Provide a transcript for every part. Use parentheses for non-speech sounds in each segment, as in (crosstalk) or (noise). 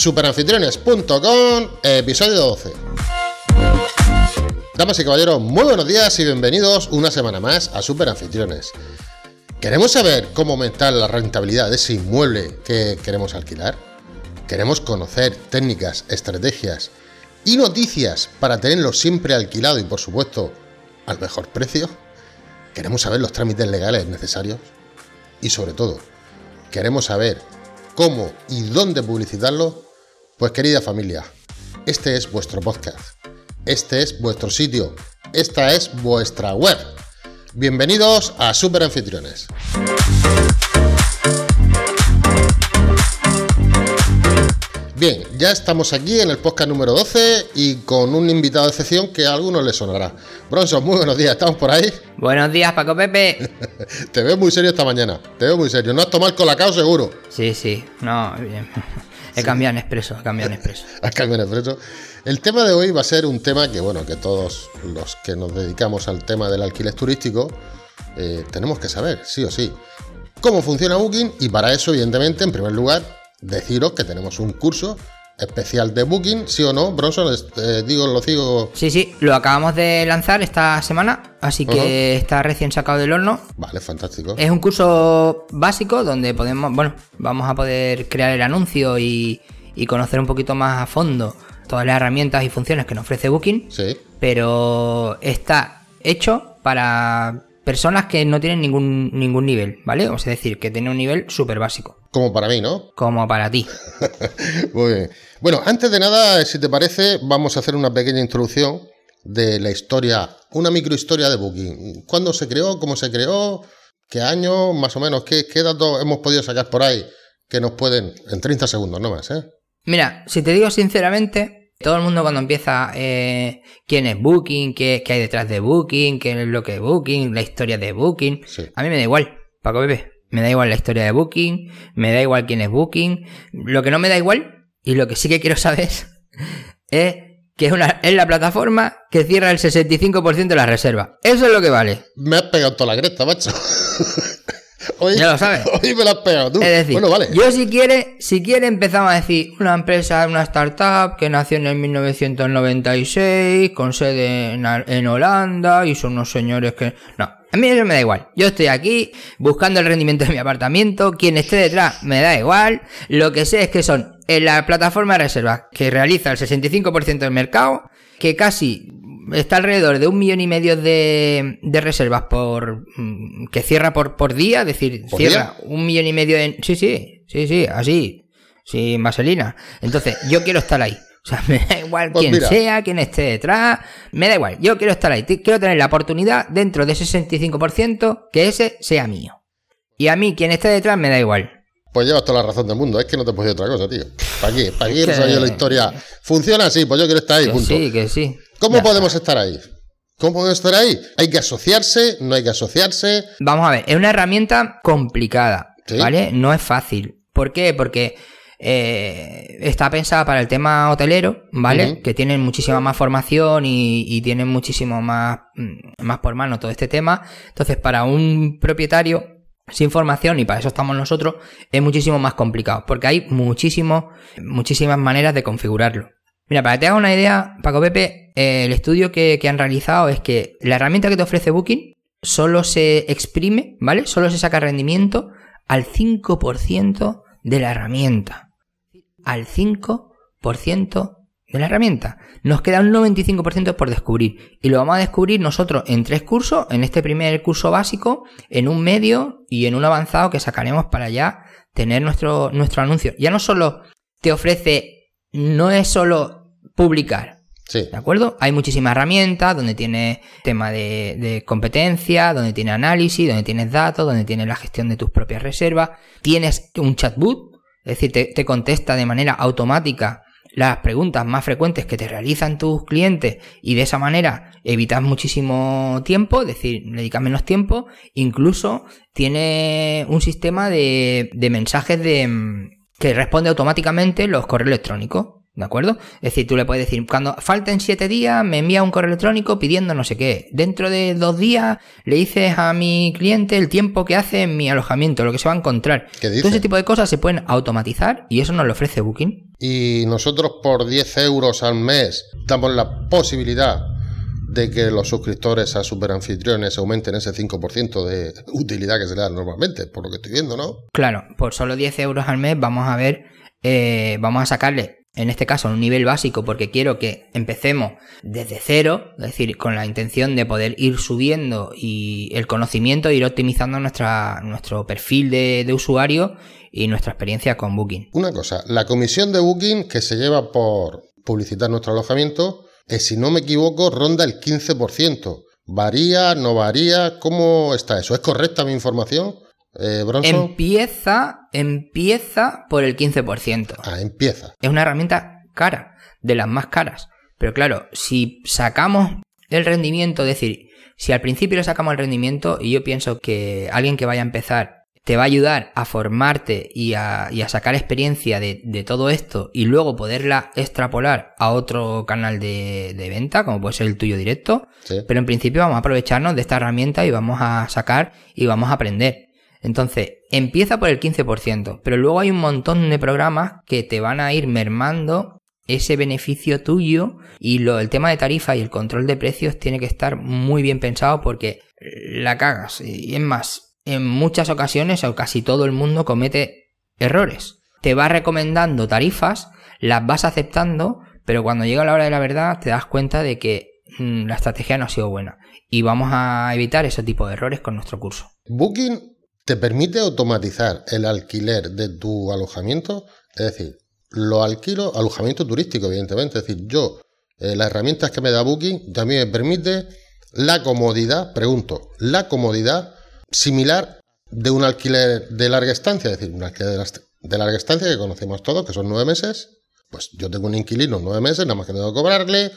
superanfitriones.com, episodio 12. Damas y caballeros, muy buenos días y bienvenidos una semana más a Superanfitriones. ¿Queremos saber cómo aumentar la rentabilidad de ese inmueble que queremos alquilar? ¿Queremos conocer técnicas, estrategias y noticias para tenerlo siempre alquilado y por supuesto al mejor precio? ¿Queremos saber los trámites legales necesarios? Y sobre todo, ¿queremos saber cómo y dónde publicitarlo? Pues querida familia, este es vuestro podcast. Este es vuestro sitio. Esta es vuestra web. Bienvenidos a Super Anfitriones. Bien, ya estamos aquí en el podcast número 12 y con un invitado de excepción que a algunos les sonará. Bronson, muy buenos días, ¿estamos por ahí? Buenos días, Paco Pepe. (laughs) Te veo muy serio esta mañana, te veo muy serio. No has tomado el colacao seguro. Sí, sí, no, bien. He cambiado en expreso, he cambiado en expreso. (laughs) Has cambiado en expreso. El tema de hoy va a ser un tema que, bueno, que todos los que nos dedicamos al tema del alquiler turístico eh, tenemos que saber, sí o sí. Cómo funciona Booking y para eso, evidentemente, en primer lugar, deciros que tenemos un curso especial de Booking, sí o no, Bronson, eh, digo, lo sigo. Sí, sí, lo acabamos de lanzar esta semana, así que está recién sacado del horno. Vale, fantástico. Es un curso básico donde podemos, bueno, vamos a poder crear el anuncio y, y conocer un poquito más a fondo todas las herramientas y funciones que nos ofrece Booking. Sí. Pero está hecho para personas que no tienen ningún, ningún nivel, ¿vale? O sea, es decir, que tienen un nivel súper básico. Como para mí, ¿no? Como para ti. (laughs) Muy bien. Bueno, antes de nada, si te parece, vamos a hacer una pequeña introducción de la historia, una microhistoria de Booking. ¿Cuándo se creó? ¿Cómo se creó? ¿Qué año? Más o menos. ¿Qué, qué datos hemos podido sacar por ahí que nos pueden, en 30 segundos, no más, ¿eh? Mira, si te digo sinceramente, todo el mundo cuando empieza eh, quién es Booking, qué, qué, hay detrás de Booking, qué es lo que es Booking, la historia de Booking, Sí. a mí me da igual, Paco Bebé. Me da igual la historia de Booking, me da igual quién es Booking. Lo que no me da igual, y lo que sí que quiero saber, (laughs) es que es, una, es la plataforma que cierra el 65% de las reservas. Eso es lo que vale. Me has pegado toda la cresta, macho. (laughs) Hoy, Ya lo sabes. (laughs) Hoy me la has pegado tú. Es decir, bueno, vale. yo si quiere, si quiere empezamos a decir una empresa, una startup que nació en el 1996 con sede en, en Holanda y son unos señores que... No, a mí eso me da igual. Yo estoy aquí buscando el rendimiento de mi apartamento. Quien esté detrás me da igual. Lo que sé es que son en la plataforma de reservas que realiza el 65% del mercado, que casi está alrededor de un millón y medio de, de reservas por mm, que cierra por, por día, es decir, ¿Por cierra un millón y medio en. Sí, sí, sí, sí, así, sin vaselina. Entonces, yo quiero estar ahí. O sea, (laughs) me da igual Pues quién mira. sea, quién esté detrás, me da igual. Yo quiero estar ahí. Quiero tener la oportunidad dentro de ese 65% que ese sea mío. Y a mí, quien esté detrás, me da igual. Pues llevas toda la razón del mundo. Es que no te puedo decir otra cosa, tío. ¿Para qué? ¿Para qué (laughs) Que- sabía la historia? Funciona así, pues yo quiero estar ahí, Que punto. sí, que sí. ¿Cómo Ya podemos estar ahí? ¿Cómo podemos estar ahí? ¿Hay que asociarse? ¿No hay que asociarse? Vamos a ver, es una herramienta complicada, Sí. ¿vale? No es fácil. ¿Por qué? Porque eh, está pensada para el tema hotelero, ¿vale? Que tienen muchísima más formación y, y tienen muchísimo más, mm, más por mano todo este tema. Entonces, para un propietario sin formación, y para eso estamos nosotros, es muchísimo más complicado, porque hay muchísimo, muchísimas maneras de configurarlo. Mira, para que te hagas una idea, Paco Pepe, eh, el estudio que, que han realizado es que la herramienta que te ofrece Booking solo se exprime, ¿vale? Solo se saca rendimiento al 5% de la herramienta. Al 5% de la herramienta. Nos queda un 95% por descubrir. Y lo vamos a descubrir nosotros en tres cursos, en este primer curso básico, en un medio y en un avanzado que sacaremos para ya tener nuestro, nuestro anuncio. Ya no solo te ofrece, no es solo publicar, Sí. ¿De acuerdo? Hay muchísimas herramientas donde tiene tema de, de competencia, donde tiene análisis, donde tienes datos, donde tienes la gestión de tus propias reservas. Tienes un chatbot, es decir, te, te contesta de manera automática las preguntas más frecuentes que te realizan tus clientes y de esa manera evitas muchísimo tiempo, es decir, le dedicas menos tiempo. Incluso tiene un sistema de, de mensajes de, mm, que responde automáticamente los correos electrónicos. ¿De acuerdo? Es decir, tú le puedes decir, cuando falten siete días, me envía un correo electrónico pidiendo no sé qué. Dentro de dos días le dices a mi cliente el tiempo que hace en mi alojamiento, lo que se va a encontrar. ¿Qué dice? Todo ese tipo de cosas se pueden automatizar y eso nos lo ofrece Booking. y nosotros por 10 euros al mes damos la posibilidad de que los suscriptores a superanfitriones aumenten ese 5% de utilidad que se le da normalmente, por lo que estoy viendo, ¿no? Claro, por solo 10 euros al mes vamos a ver, eh, vamos a sacarle en este caso un nivel básico porque quiero que empecemos desde cero, es decir, con la intención de poder ir subiendo y el conocimiento, e ir optimizando nuestra, nuestro perfil de, de usuario y nuestra experiencia con Booking. Una cosa, la comisión de Booking que se lleva por publicitar nuestro alojamiento, es, si no me equivoco, ronda el 15%. ¿Varía? ¿No varía? ¿Cómo está eso? ¿Es correcta mi información? Eh, Bronson? Empieza, empieza por el 15%. Ah, empieza. Es una herramienta cara, de las más caras. Pero claro, si sacamos el rendimiento, es decir, si al principio le sacamos el rendimiento, y yo pienso que alguien que vaya a empezar te va a ayudar a formarte y a, y a sacar experiencia de, de, todo esto y luego poderla extrapolar a otro canal de, de venta, como puede ser el tuyo directo. Sí. Pero en principio vamos a aprovecharnos de esta herramienta y vamos a sacar y vamos a aprender. Entonces, empieza por el 15%, pero luego hay un montón de programas que te van a ir mermando ese beneficio tuyo y lo, el tema de tarifa y el control de precios tiene que estar muy bien pensado porque la cagas. Y es más, en muchas ocasiones o casi todo el mundo comete errores. Te va recomendando tarifas, las vas aceptando, pero cuando llega la hora de la verdad te das cuenta de que mmm, la estrategia no ha sido buena. Y vamos a evitar ese tipo de errores con nuestro curso. Booking te permite automatizar el alquiler de tu alojamiento, es decir, lo alquilo, alojamiento turístico, evidentemente, es decir, yo, eh, las herramientas que me da Booking también me permite la comodidad, pregunto, la comodidad similar de un alquiler de larga estancia, es decir, un alquiler de larga estancia que conocemos todos, que son nueve meses. Pues yo tengo un inquilino nueve meses, nada más que tengo que cobrarle,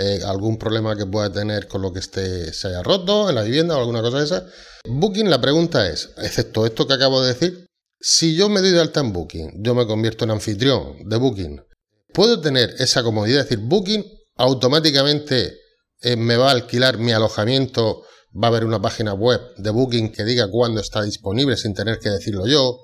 eh, algún problema que pueda tener con lo que esté, se haya roto en la vivienda o alguna cosa de esa. Booking, la pregunta es, excepto esto que acabo de decir, si yo me doy de alta en Booking, yo me convierto en anfitrión de Booking, ¿puedo tener esa comodidad? Es decir, Booking automáticamente eh, me va a alquilar mi alojamiento va a haber una página web de Booking que diga cuándo está disponible sin tener que decirlo yo,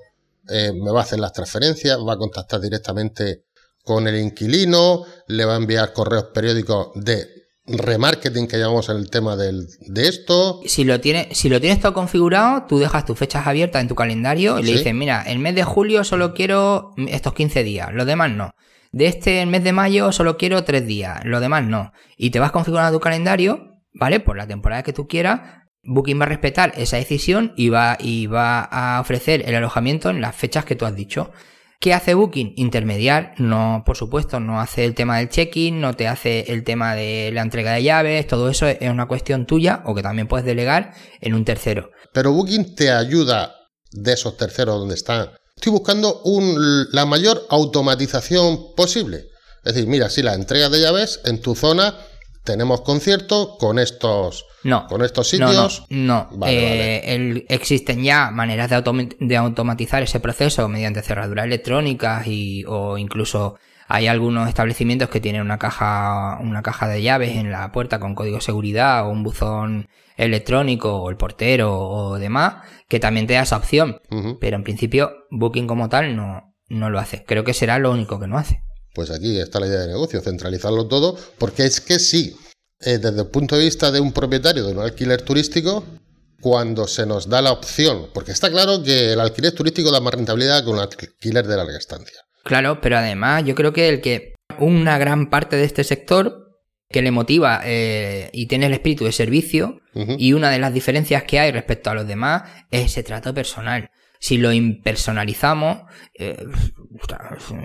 eh, me va a hacer las transferencias, va a contactar directamente con el inquilino, le va a enviar correos periódicos de remarketing que llamamos en el tema del, de esto. Si lo, tiene, si lo tienes todo configurado, tú dejas tus fechas abiertas en tu calendario y ¿Sí? le dices, mira, el mes de julio solo quiero estos 15 días, los demás no. De este el mes de mayo solo quiero 3 días, los demás no. Y te vas configurando tu calendario ¿vale? Por la temporada que tú quieras, Booking va a respetar esa decisión y va, y va a ofrecer el alojamiento en las fechas que tú has dicho. ¿Qué hace Booking? Intermediar, no, por supuesto, no hace el tema del check-in, no te hace el tema de la entrega de llaves, todo eso es una cuestión tuya o que también puedes delegar en un tercero. Pero Booking te ayuda de esos terceros donde están. Estoy buscando la mayor automatización posible. Es decir, mira, si la entrega de llaves en tu zona tenemos concierto con estos no, con estos sitios. No, no. Vale, eh, vale. El, existen ya maneras de, autom de, automatizar ese proceso mediante cerraduras electrónicas y, o incluso hay algunos establecimientos que tienen una caja, una caja de llaves en la puerta con código de seguridad o un buzón electrónico o el portero o demás que también te da esa opción. Uh -huh. Pero en principio Booking como tal no, no lo hace. Creo que será lo único que no hace. Pues aquí está la idea de negocio, centralizarlo todo, porque es que sí, eh, desde el punto de vista de un propietario de un alquiler turístico, cuando se nos da la opción, porque está claro que el alquiler turístico da más rentabilidad que un alquiler de larga estancia. Claro, pero además yo creo que el que una gran parte de este sector que le motiva eh, y tiene el espíritu de servicio uh -huh. y una de las diferencias que hay respecto a los demás es ese trato personal si lo impersonalizamos, eh,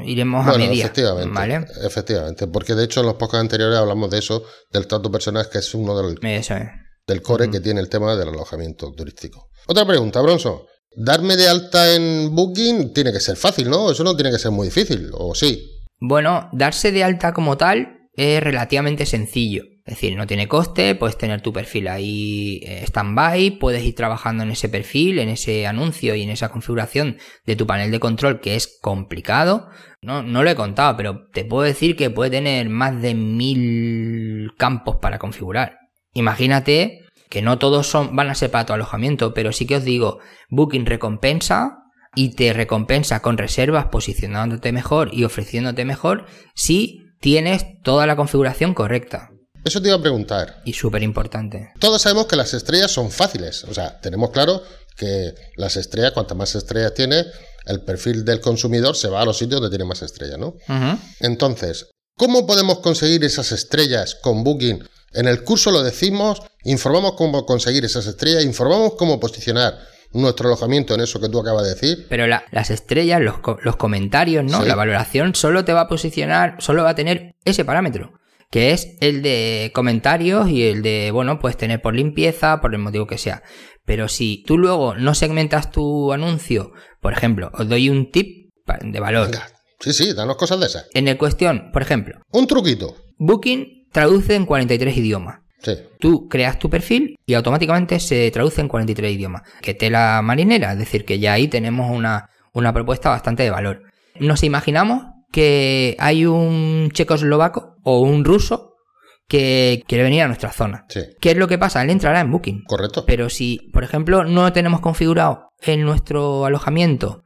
iremos bueno, a media. Efectivamente, ¿vale? efectivamente, porque de hecho en los podcasts anteriores hablamos de eso, del trato personal, que es uno del, eso es. del core uh -huh. que tiene el tema del alojamiento turístico. Otra pregunta, Bronson. Darme de alta en Booking tiene que ser fácil, ¿no? Eso no tiene que ser muy difícil, ¿o sí? Bueno, darse de alta como tal es relativamente sencillo. Es decir, no tiene coste, puedes tener tu perfil ahí eh, stand-by, puedes ir trabajando en ese perfil, en ese anuncio y en esa configuración de tu panel de control que es complicado. No, no lo he contado, pero te puedo decir que puede tener más de mil campos para configurar. Imagínate que no todos son, van a ser para tu alojamiento, pero sí que os digo, Booking recompensa y te recompensa con reservas posicionándote mejor y ofreciéndote mejor si tienes toda la configuración correcta. Eso te iba a preguntar. Y súper importante. Todos sabemos que las estrellas son fáciles. O sea, tenemos claro que las estrellas, cuantas más estrellas tiene, el perfil del consumidor se va a los sitios donde tiene más estrellas, ¿no? Entonces, ¿cómo podemos conseguir esas estrellas con Booking? En el curso lo decimos, informamos cómo conseguir esas estrellas, informamos cómo posicionar nuestro alojamiento en eso que tú acabas de decir. Pero las estrellas, los, los comentarios, ¿no? La valoración solo te va a posicionar, solo va a tener ese parámetro que es el de comentarios y el de, bueno, puedes tener por limpieza, por el motivo que sea. Pero si tú luego no segmentas tu anuncio, por ejemplo, os doy un tip de valor. Sí, sí, danos cosas de esas. En el cuestión, por ejemplo. Un truquito. Booking traduce en 43 idiomas. Sí. Tú creas tu perfil y automáticamente se traduce en 43 idiomas. Que tela marinera, es decir, que ya ahí tenemos una, una propuesta bastante de valor. Nos imaginamos que hay un checoslovaco o un ruso que quiere venir a nuestra zona. ¿Qué es lo que pasa? Él entrará en Booking. Correcto. Pero si, por ejemplo, no tenemos configurado en nuestro alojamiento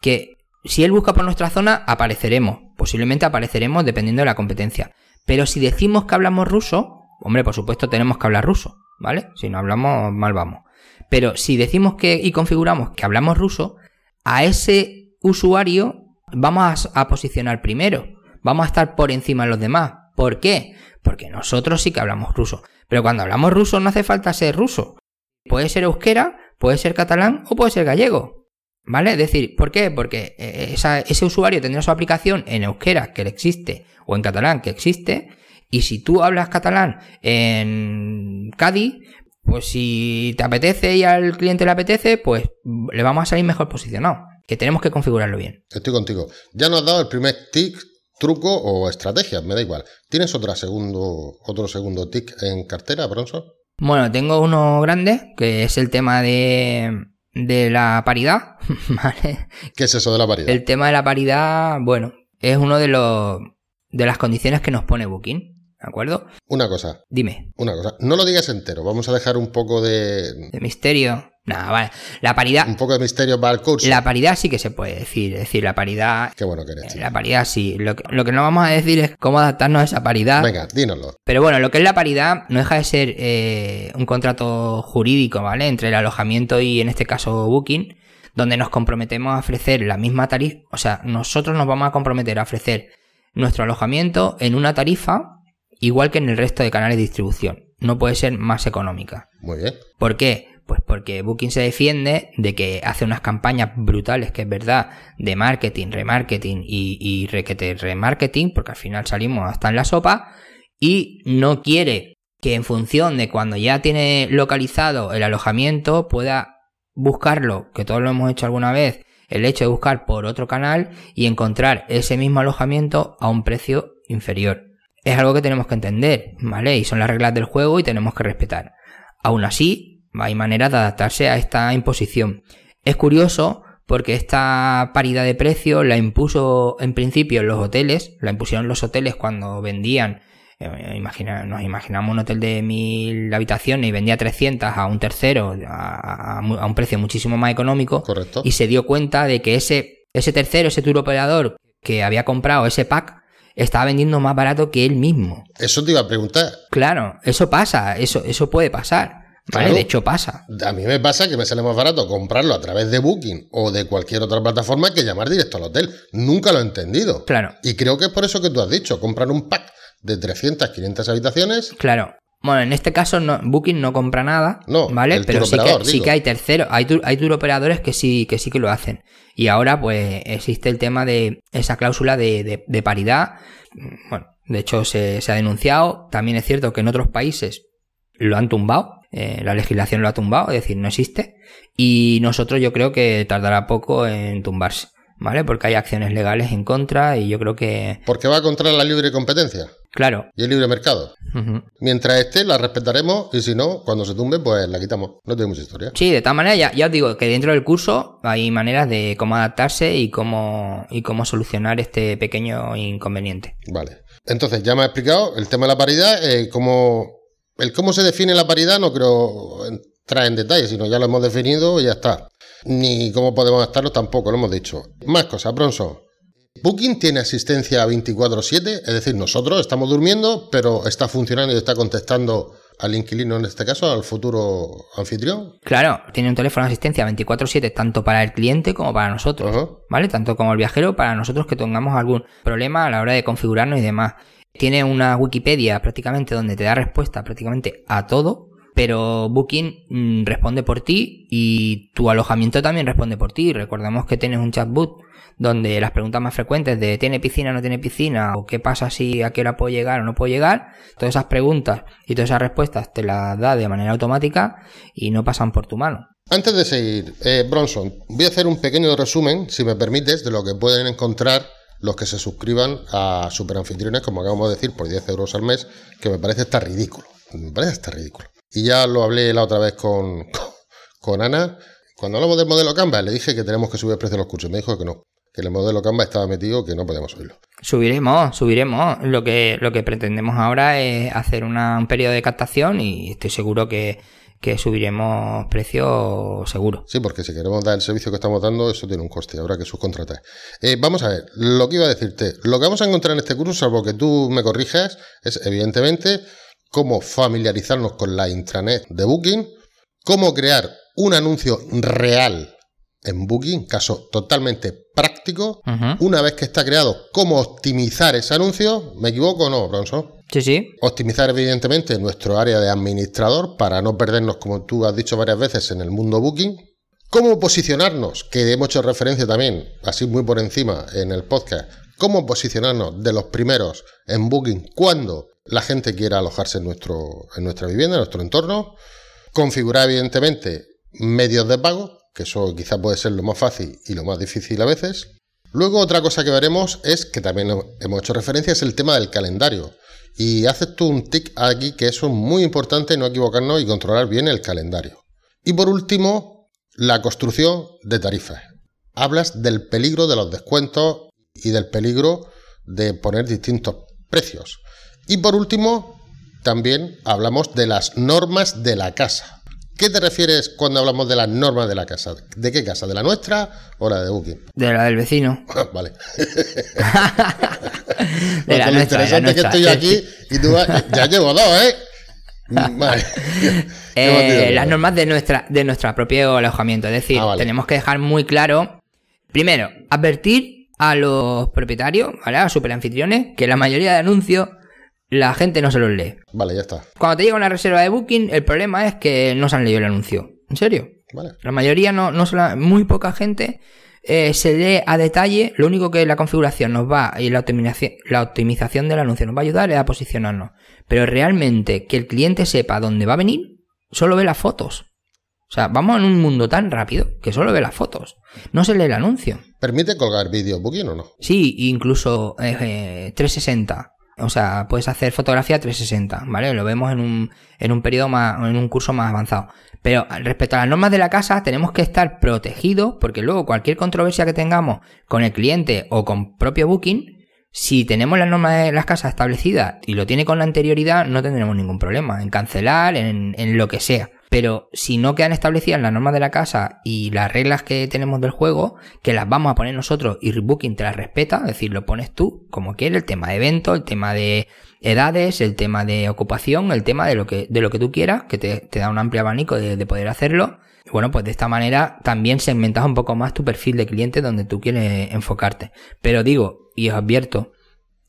que si él busca por nuestra zona, apareceremos. Posiblemente apareceremos dependiendo de la competencia. Pero si decimos que hablamos ruso, hombre, por supuesto tenemos que hablar ruso, ¿vale? Si no hablamos, mal vamos. Pero si decimos que y configuramos que hablamos ruso, a ese usuario vamos a, posicionar primero, vamos a estar por encima de los demás. ¿Por qué? Porque nosotros sí que hablamos ruso. Pero cuando hablamos ruso no hace falta ser ruso. Puede ser euskera, puede ser catalán o puede ser gallego. ¿Vale? Es decir, ¿por qué? Porque eh, ese usuario tendrá su aplicación en euskera que existe o en catalán que existe. Y si tú hablas catalán en Cádiz, pues si te apetece y al cliente le apetece, pues le vamos a salir mejor posicionado que tenemos que configurarlo bien. Estoy contigo. Ya nos has dado el primer tic, truco o estrategia, me da igual. ¿Tienes otra segundo, otro segundo tic en cartera, Bronson? Bueno, tengo uno grande, que es el tema de, de la paridad. (laughs) ¿vale? ¿Qué es eso de la paridad? El tema de la paridad, bueno, es uno de los de las condiciones que nos pone Booking. ¿De acuerdo? Una cosa. Dime. Una cosa. No lo digas entero. Vamos a dejar un poco de. De misterio. Nada, vale. La paridad. Un poco de misterio para el curso. La paridad sí que se puede decir. Es decir, la paridad. Qué bueno que eres. La paridad sí. Lo que, lo que, no vamos a decir es cómo adaptarnos a esa paridad. Venga, dínoslo. Pero bueno, lo que es la paridad no deja de ser eh, un contrato jurídico, ¿vale? Entre el alojamiento y en este caso Booking, donde nos comprometemos a ofrecer la misma tarifa. O sea, nosotros nos vamos a comprometer a ofrecer nuestro alojamiento en una tarifa igual que en el resto de canales de distribución. No puede ser más económica. Muy bien. ¿Por qué? Pues porque Booking se defiende de que hace unas campañas brutales, que es verdad, de marketing, remarketing y, y requete remarketing, porque al final salimos hasta en la sopa, y no quiere que en función de cuando ya tiene localizado el alojamiento pueda buscarlo, que todos lo hemos hecho alguna vez, el hecho de buscar por otro canal y encontrar ese mismo alojamiento a un precio inferior es algo que tenemos que entender, ¿vale? Y son las reglas del juego y tenemos que respetar. Aún así, hay maneras de adaptarse a esta imposición. Es curioso porque esta paridad de precio la impuso en principio los hoteles, la impusieron los hoteles cuando vendían, eh, imagina, nos imaginamos un hotel de mil habitaciones y vendía 300 a un tercero a, un precio muchísimo más económico. Correcto. Y se dio cuenta de que ese, ese tercero, ese tour operador que había comprado ese pack, estaba vendiendo más barato que él mismo. Eso te iba a preguntar. Claro, eso pasa, eso, eso puede pasar. ¿Vale? de hecho pasa. A mí me pasa que me sale más barato comprarlo a través de Booking o de cualquier otra plataforma que llamar directo al hotel. Nunca lo he entendido. Claro. Y creo que es por eso que tú has dicho, comprar un pack de 300, 500 habitaciones. Claro. Bueno, en este caso no, Booking no compra nada, no, ¿vale? Pero sí que, sí que, hay terceros, hay, hay tour operadores que sí, que sí que lo hacen. Y ahora pues existe el tema de esa cláusula de, de, paridad. Bueno, de hecho se, se, ha denunciado. También es cierto que en otros países lo han tumbado. Eh, la legislación lo ha tumbado, es decir, no existe. Y nosotros yo creo que tardará poco en tumbarse. ¿Vale? Porque hay acciones legales en contra y yo creo que... Porque va contra la libre competencia. Claro. Y el libre mercado. Mientras esté, la respetaremos y si no, cuando se tumbe, pues la quitamos. No tenemos historia. Sí, de tal manera, ya, ya os digo que dentro del curso hay maneras de cómo adaptarse y cómo, y cómo solucionar este pequeño inconveniente. Vale. Entonces, ya me ha explicado el tema de la paridad, eh, cómo, el cómo se define la paridad, no creo traen detalles, sino ya lo hemos definido y ya está. Ni cómo podemos estarlo tampoco, lo hemos dicho. Más cosas, Bronson. Booking tiene asistencia 24/7, es decir, nosotros estamos durmiendo, pero está funcionando y está contestando al inquilino en este caso, al futuro anfitrión. Claro, tiene un teléfono de asistencia 24/7 tanto para el cliente como para nosotros, ¿vale? Tanto como el viajero, para nosotros que tengamos algún problema a la hora de configurarnos y demás. Tiene una Wikipedia prácticamente donde te da respuesta prácticamente a todo, pero Booking mm, responde por ti y tu alojamiento también responde por ti. Recordemos que tienes un chatbot donde las preguntas más frecuentes de ¿tiene piscina o no tiene piscina? o ¿qué pasa si a qué hora puedo llegar o no puedo llegar? Todas esas preguntas y todas esas respuestas te las da de manera automática y no pasan por tu mano. Antes de seguir, eh, Bronson, voy a hacer un pequeño resumen, si me permites, de lo que pueden encontrar los que se suscriban a Superanfitriones, como acabamos de decir, por 10 euros al mes, que me parece estar ridículo. Me parece estar ridículo. Y ya lo hablé la otra vez con, (laughs) con Ana. Cuando hablamos del modelo Canva, le dije que tenemos que subir el precio de los cursos. Me dijo que no, que el modelo Canva estaba metido, que no podemos subirlo. Subiremos, subiremos. Lo que, lo que pretendemos ahora es hacer un periodo de captación y estoy seguro que, que subiremos precio seguro. Sí, porque si queremos dar el servicio que estamos dando, eso tiene un coste, habrá que subcontratar. Eh, vamos a ver, lo que iba a decirte, lo que vamos a encontrar en este curso, salvo que tú me corrijas, es evidentemente cómo familiarizarnos con la intranet de Booking, cómo crear un anuncio real en Booking, caso totalmente práctico. Una vez que está creado, cómo optimizar ese anuncio. ¿Me equivoco o no, Bronson? Sí, sí. Optimizar, evidentemente, nuestro área de administrador para no perdernos, como tú has dicho varias veces, en el mundo Booking. Cómo posicionarnos, que hemos hecho referencia también, así muy por encima en el podcast. Cómo posicionarnos de los primeros en Booking cuando la gente quiera alojarse en, nuestro, en nuestra vivienda, en nuestro entorno. Configurar, evidentemente, medios de pago, que eso quizá puede ser lo más fácil y lo más difícil a veces. Luego otra cosa que veremos es, que también hemos hecho referencia, es el tema del calendario. Y haces tú un tic aquí que eso es muy importante, no equivocarnos y controlar bien el calendario. Y por último, la construcción de tarifas. Hablas del peligro de los descuentos y del peligro de poner distintos precios. Y por último, también hablamos de las normas de la casa. ¿Qué te refieres cuando hablamos de las normas de la casa? ¿De qué casa? ¿De la nuestra o la de Booking? De la del vecino. (laughs) vale. (laughs) de la lo nuestra, interesante que estoy aquí y tú ya llevo dos, ¿eh? (laughs) Vale. eh, las normas de nuestra de nuestro propio alojamiento. Es decir, ah, vale. tenemos que dejar muy claro, primero, advertir a los propietarios, ¿vale? A superanfitriones, que la mayoría de anuncios la gente no se los lee. Vale, ya está. Cuando te llega una reserva de Booking, el problema es que no se han leído el anuncio. ¿En serio? Vale. La mayoría no, no la, muy poca gente eh, se lee a detalle. Lo único que la configuración nos va y la optimización, la optimización del anuncio nos va a ayudar es a posicionarnos. Pero realmente que el cliente sepa dónde va a venir, solo ve las fotos. O sea, vamos en un mundo tan rápido que solo ve las fotos. No se lee el anuncio. ¿Permite colgar vídeo Booking o no? Sí, incluso eh, 360. O sea, puedes hacer fotografía 360, ¿vale? Lo vemos en un, en un periodo más, en un curso más avanzado. Pero respecto a las normas de la casa, tenemos que estar protegidos, porque luego cualquier controversia que tengamos con el cliente o con propio Booking, si tenemos las normas de las casas establecidas y lo tiene con la anterioridad, no tendremos ningún problema en cancelar, en, en lo que sea. Pero si no quedan establecidas las normas de la casa y las reglas que tenemos del juego, que las vamos a poner nosotros y Rebooking te las respeta, es decir, lo pones tú como quieres, el tema de evento, el tema de edades, el tema de ocupación, el tema de lo que, de lo que tú quieras, que te, te da un amplio abanico de, de poder hacerlo. Bueno, pues de esta manera también segmentas un poco más tu perfil de cliente donde tú quieres enfocarte. Pero digo, y os advierto,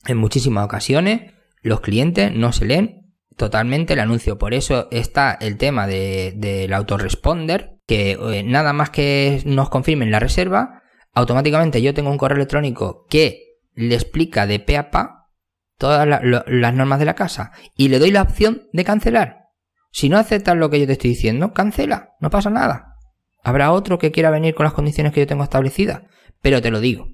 en muchísimas ocasiones los clientes no se leen totalmente el anuncio. Por eso está el tema del de, autoresponder, que eh, nada más que nos confirmen la reserva, automáticamente yo tengo un correo electrónico que le explica de pe a pa todas las normas de la casa y le doy la opción de cancelar. Si no aceptas lo que yo te estoy diciendo, cancela, no pasa nada. Habrá otro que quiera venir con las condiciones que yo tengo establecidas, pero te lo digo.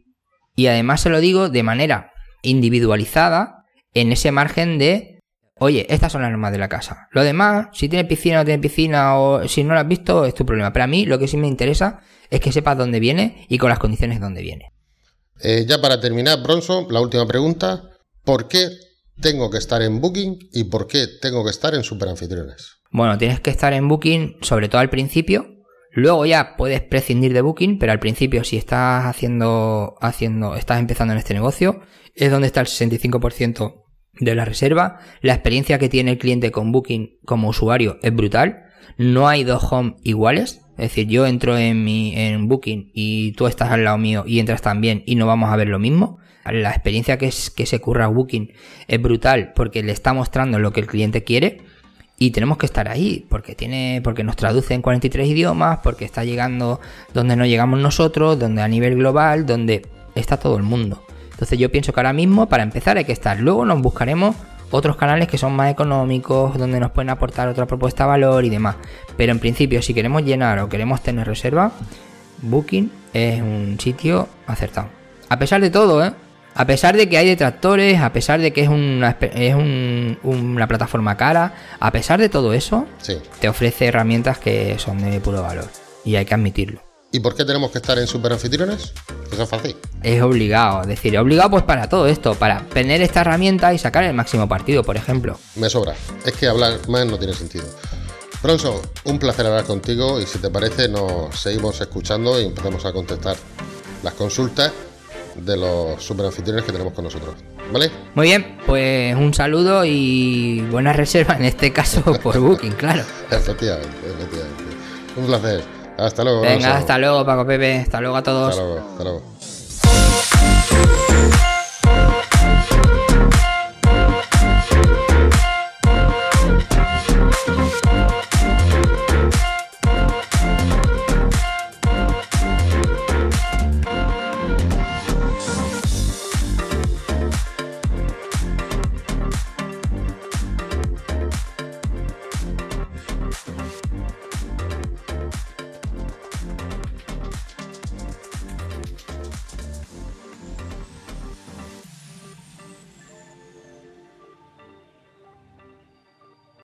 Y además se lo digo de manera individualizada en ese margen de Oye, estas son las normas de la casa. Lo demás, si tiene piscina o no tiene piscina o si no lo has visto, es tu problema. Pero a mí lo que sí me interesa es que sepas dónde viene y con las condiciones dónde viene. Eh, ya para terminar, Bronson, la última pregunta. ¿Por qué tengo que estar en Booking y por qué tengo que estar en Superanfitriones? Bueno, tienes que estar en Booking, sobre todo al principio. Luego ya puedes prescindir de Booking, pero al principio si estás haciendo, haciendo, estás empezando en este negocio, es donde está el 65% de la reserva. La experiencia que tiene el cliente con Booking como usuario es brutal. No hay dos home iguales. Es decir, yo entro en mi en Booking y tú estás al lado mío y entras también y no vamos a ver lo mismo. La experiencia que, es, que se curra Booking es brutal porque le está mostrando lo que el cliente quiere y tenemos que estar ahí porque tiene porque nos traduce en 43 idiomas, porque está llegando donde no llegamos nosotros, donde a nivel global, donde está todo el mundo. Entonces yo pienso que ahora mismo para empezar hay que estar. Luego nos buscaremos otros canales que son más económicos, donde nos pueden aportar otra propuesta de valor y demás. Pero en principio, si queremos llenar o queremos tener reserva, Booking es un sitio acertado. A pesar de todo, ¿eh? A pesar de que hay detractores, a pesar de que es una, es una plataforma cara, a pesar de todo eso, te ofrece herramientas que son de puro valor. Y hay que admitirlo. ¿Y por qué tenemos que estar en super anfitriones? Eso es fácil. Es obligado, es decir, obligado pues para todo esto, para tener esta herramienta y sacar el máximo partido, por ejemplo. Me sobra. Es que hablar más no tiene sentido. Bronson, un placer hablar contigo y si te parece nos seguimos escuchando y empezamos a contestar las consultas de los super anfitriones que tenemos con nosotros. ¿Vale? Muy bien, pues un saludo y buena reserva en este caso (laughs) por Booking, claro. efectivamente, efectivamente. Un placer. Hasta luego. Venga, hasta luego, Paco Pepe. Hasta luego a todos. Hasta luego, hasta luego.